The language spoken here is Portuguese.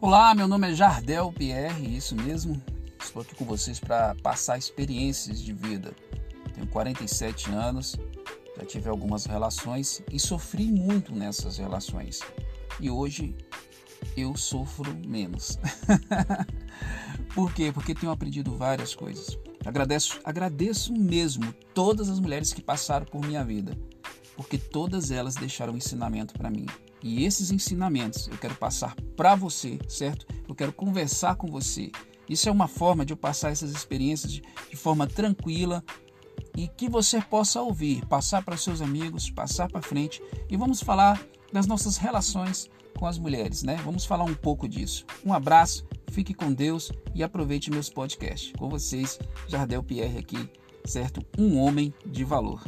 Olá, meu nome é Jardel Pierre, isso mesmo. Estou aqui com vocês para passar experiências de vida. Tenho 47 anos, já tive algumas relações e sofri muito nessas relações. E hoje eu sofro menos. Por quê? Porque tenho aprendido várias coisas. Agradeço, agradeço mesmo todas as mulheres que passaram por minha vida, porque todas elas deixaram ensinamento para mim. E esses ensinamentos eu quero passar para você, certo? Eu quero conversar com você. Isso é uma forma de eu passar essas experiências de, de forma tranquila e que você possa ouvir, passar para seus amigos, passar para frente e vamos falar das nossas relações com as mulheres, né? Vamos falar um pouco disso. Um abraço, fique com Deus e aproveite meus podcasts. Com vocês, Jardel Pierre aqui, certo? Um homem de valor.